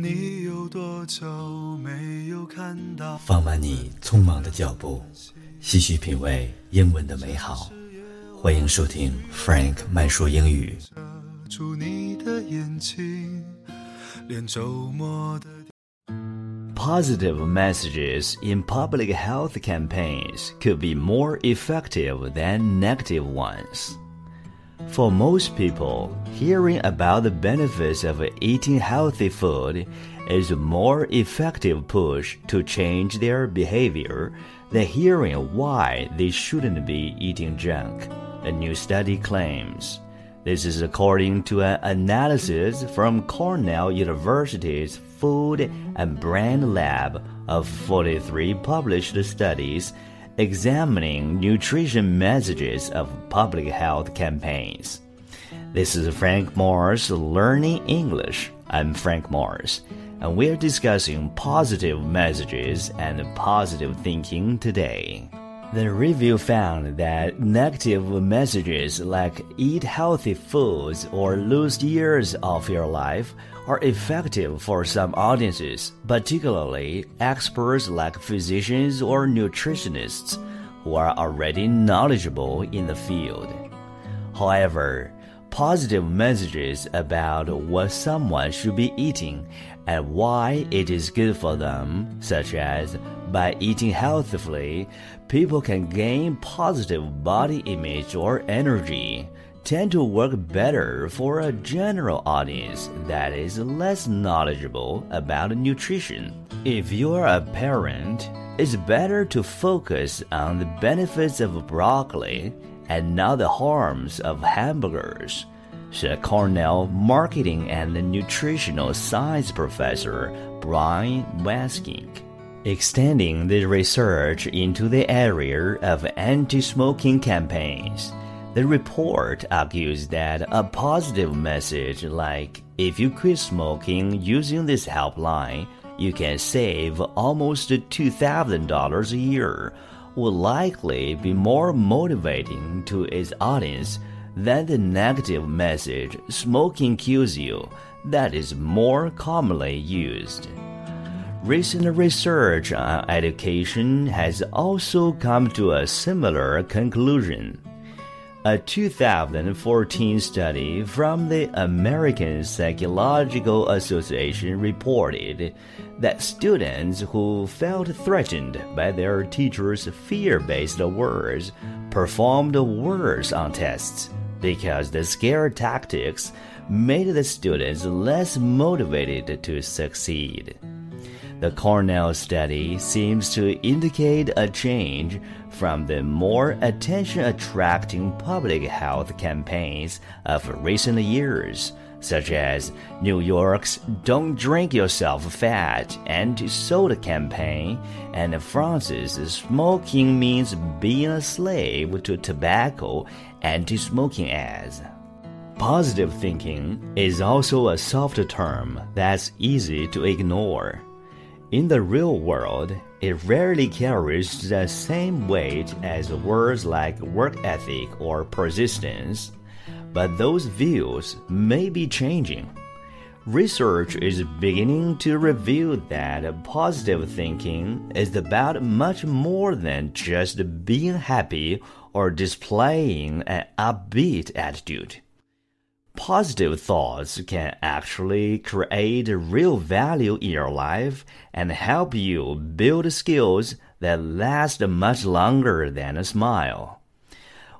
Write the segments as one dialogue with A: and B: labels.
A: 你有多久没有看到放慢你匆忙的脚步，细细品味英文的美好。欢迎收听 Frank 慢说英语。
B: 住你的眼睛，连周末的 Positive messages in public health campaigns could be more effective than negative ones. For most people, hearing about the benefits of eating healthy food is a more effective push to change their behavior than hearing why they shouldn't be eating junk, a new study claims. This is according to an analysis from Cornell University's Food and Brand Lab of 43 published studies examining nutrition messages of public health campaigns. This is Frank Mars Learning English. I'm Frank Mars, and we're discussing positive messages and positive thinking today. The review found that negative messages like eat healthy foods or lose years of your life are effective for some audiences, particularly experts like physicians or nutritionists who are already knowledgeable in the field. However, positive messages about what someone should be eating and why it is good for them, such as by eating healthily, people can gain positive body image or energy tend to work better for a general audience that is less knowledgeable about nutrition. If you're a parent, it's better to focus on the benefits of broccoli and not the harms of hamburgers, said Cornell marketing and nutritional science professor Brian Wansink. Extending the research into the area of anti smoking campaigns. The report argues that a positive message like, if you quit smoking using this helpline, you can save almost $2,000 a year, will likely be more motivating to its audience than the negative message, smoking kills you, that is more commonly used. Recent research on education has also come to a similar conclusion. A 2014 study from the American Psychological Association reported that students who felt threatened by their teachers' fear based words performed worse on tests because the scare tactics made the students less motivated to succeed. The Cornell study seems to indicate a change from the more attention attracting public health campaigns of recent years, such as New York's Don't Drink Yourself Fat anti soda campaign and France's Smoking Means Being a Slave to Tobacco anti smoking ads. Positive thinking is also a soft term that's easy to ignore. In the real world, it rarely carries the same weight as words like work ethic or persistence, but those views may be changing. Research is beginning to reveal that positive thinking is about much more than just being happy or displaying an upbeat attitude. Positive thoughts can actually create real value in your life and help you build skills that last much longer than a smile.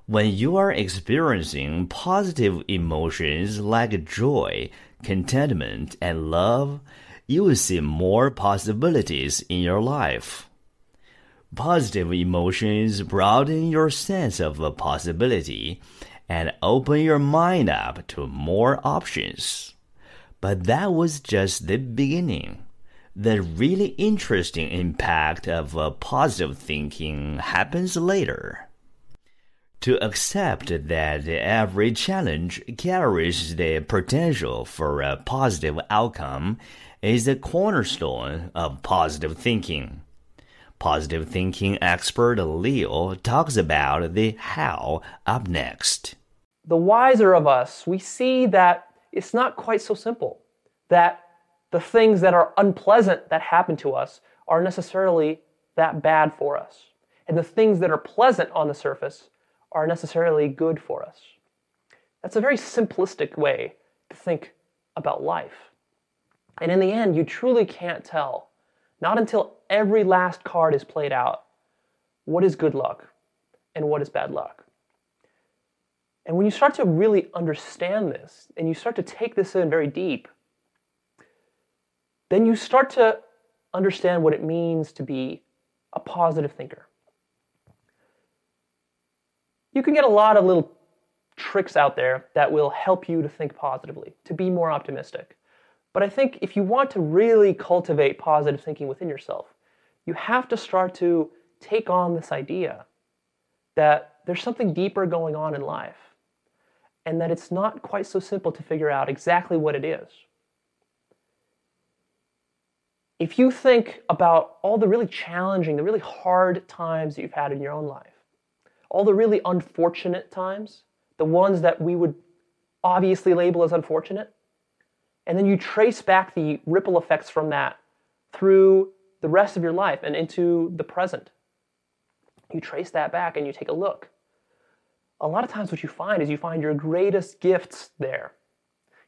B: When you are experiencing positive emotions like joy, contentment, and love, you will see more possibilities in your life. Positive emotions broaden your sense of possibility and open your mind up to more options. But that was just the beginning. The really interesting impact of uh, positive thinking happens later. To accept that every challenge carries the potential for a positive outcome is the cornerstone of positive thinking. Positive thinking expert Leo talks about the how up next.
C: The wiser of us, we see that it's not quite so simple. That the things that are unpleasant that happen to us are necessarily that bad for us. And the things that are pleasant on the surface are necessarily good for us. That's a very simplistic way to think about life. And in the end, you truly can't tell, not until every last card is played out, what is good luck and what is bad luck. And when you start to really understand this and you start to take this in very deep, then you start to understand what it means to be a positive thinker. You can get a lot of little tricks out there that will help you to think positively, to be more optimistic. But I think if you want to really cultivate positive thinking within yourself, you have to start to take on this idea that there's something deeper going on in life and that it's not quite so simple to figure out exactly what it is. If you think about all the really challenging, the really hard times that you've had in your own life, all the really unfortunate times, the ones that we would obviously label as unfortunate, and then you trace back the ripple effects from that through the rest of your life and into the present. You trace that back and you take a look. A lot of times, what you find is you find your greatest gifts there.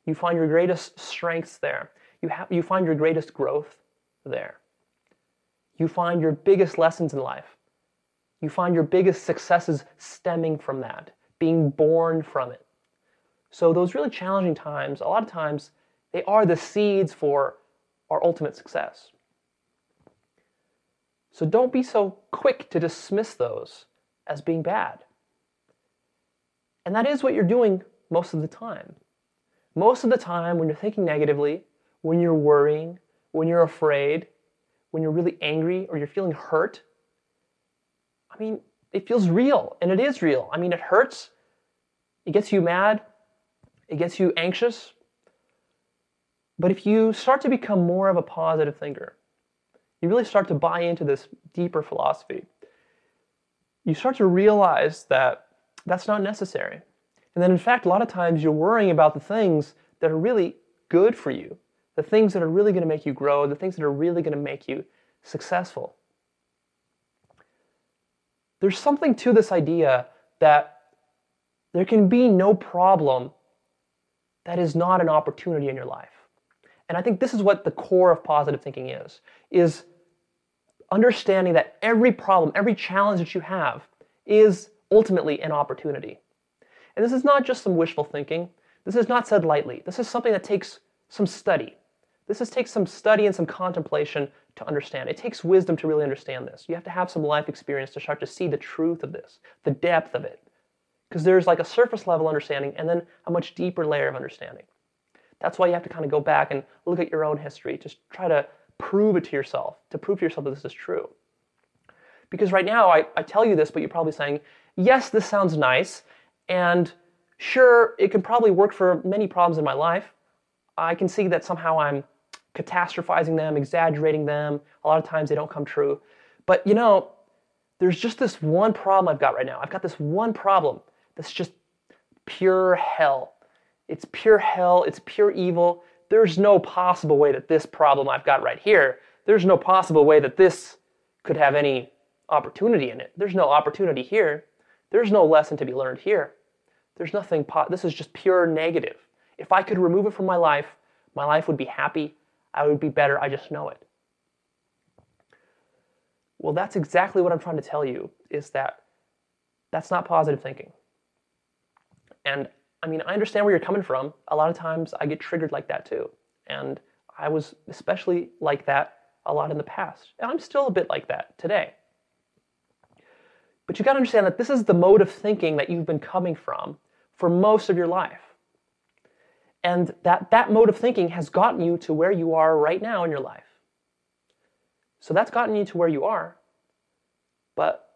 C: You find your greatest strengths there. You, have, you find your greatest growth there. You find your biggest lessons in life. You find your biggest successes stemming from that, being born from it. So, those really challenging times, a lot of times, they are the seeds for our ultimate success. So, don't be so quick to dismiss those as being bad. And that is what you're doing most of the time. Most of the time, when you're thinking negatively, when you're worrying, when you're afraid, when you're really angry or you're feeling hurt, I mean, it feels real and it is real. I mean, it hurts, it gets you mad, it gets you anxious. But if you start to become more of a positive thinker, you really start to buy into this deeper philosophy. You start to realize that that's not necessary. And then, in fact, a lot of times you're worrying about the things that are really good for you, the things that are really going to make you grow, the things that are really going to make you successful. There's something to this idea that there can be no problem that is not an opportunity in your life. And I think this is what the core of positive thinking is, is understanding that every problem, every challenge that you have is ultimately an opportunity. And this is not just some wishful thinking. This is not said lightly. This is something that takes some study. This is, takes some study and some contemplation to understand. It takes wisdom to really understand this. You have to have some life experience to start to see the truth of this, the depth of it. Because there's like a surface level understanding and then a much deeper layer of understanding. That's why you have to kind of go back and look at your own history, just try to prove it to yourself, to prove to yourself that this is true. Because right now, I, I tell you this, but you're probably saying, yes, this sounds nice, and sure, it can probably work for many problems in my life. I can see that somehow I'm catastrophizing them, exaggerating them. A lot of times they don't come true. But you know, there's just this one problem I've got right now. I've got this one problem that's just pure hell. It's pure hell, it's pure evil. There's no possible way that this problem I've got right here, there's no possible way that this could have any opportunity in it. There's no opportunity here. There's no lesson to be learned here. There's nothing, po- this is just pure negative. If I could remove it from my life, my life would be happy. I would be better. I just know it. Well, that's exactly what I'm trying to tell you is that that's not positive thinking. And I mean, I understand where you're coming from. A lot of times I get triggered like that too. And I was especially like that a lot in the past. And I'm still a bit like that today. But you got to understand that this is the mode of thinking that you've been coming from for most of your life. And that, that mode of thinking has gotten you to where you are right now in your life. So that's gotten you to where you are, but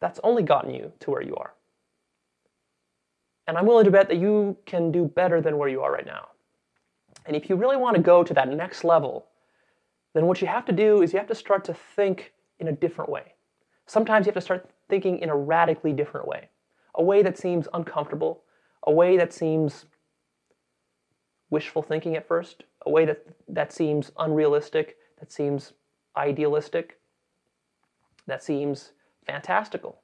C: that's only gotten you to where you are. And I'm willing to bet that you can do better than where you are right now. And if you really want to go to that next level, then what you have to do is you have to start to think in a different way. Sometimes you have to start thinking in a radically different way, a way that seems uncomfortable, a way that seems wishful thinking at first, a way that that seems unrealistic, that seems idealistic, that seems fantastical.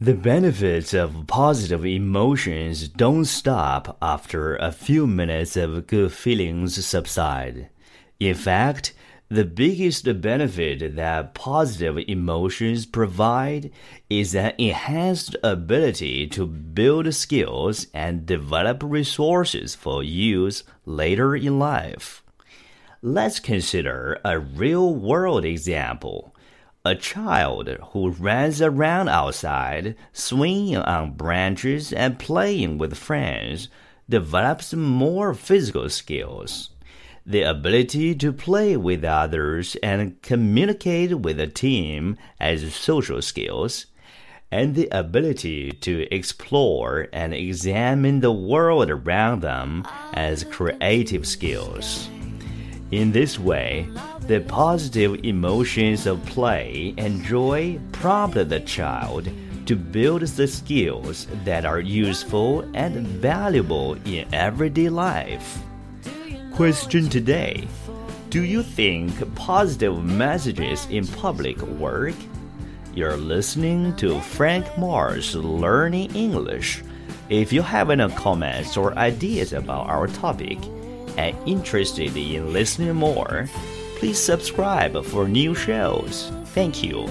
B: The benefits of positive emotions don't stop after a few minutes of good feelings subside. In fact, the biggest benefit that positive emotions provide is an enhanced ability to build skills and develop resources for use later in life. Let's consider a real world example. A child who runs around outside, swinging on branches and playing with friends, develops more physical skills. The ability to play with others and communicate with a team as social skills, and the ability to explore and examine the world around them as creative skills. In this way, the positive emotions of play and joy prompt the child to build the skills that are useful and valuable in everyday life. Question today Do you think positive messages in public work? You're listening to Frank Mars Learning English. If you have any comments or ideas about our topic, and interested in listening more, please subscribe for new shows. Thank you.